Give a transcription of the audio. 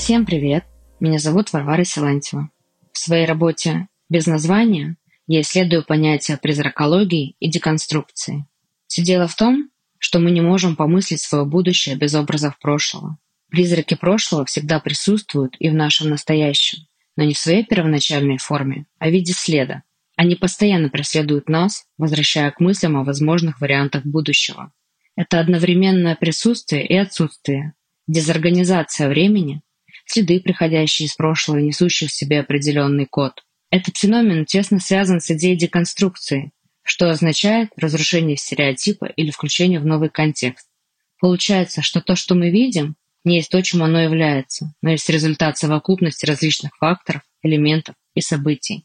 Всем привет! Меня зовут Варвара Силантьева. В своей работе «Без названия» я исследую понятия призракологии и деконструкции. Все дело в том, что мы не можем помыслить свое будущее без образов прошлого. Призраки прошлого всегда присутствуют и в нашем настоящем, но не в своей первоначальной форме, а в виде следа. Они постоянно преследуют нас, возвращая к мыслям о возможных вариантах будущего. Это одновременное присутствие и отсутствие, дезорганизация времени, следы, приходящие из прошлого несущие в себе определенный код. Этот феномен тесно связан с идеей деконструкции, что означает разрушение стереотипа или включение в новый контекст. Получается, что то, что мы видим, не есть то, чем оно является, но есть результат совокупности различных факторов, элементов и событий.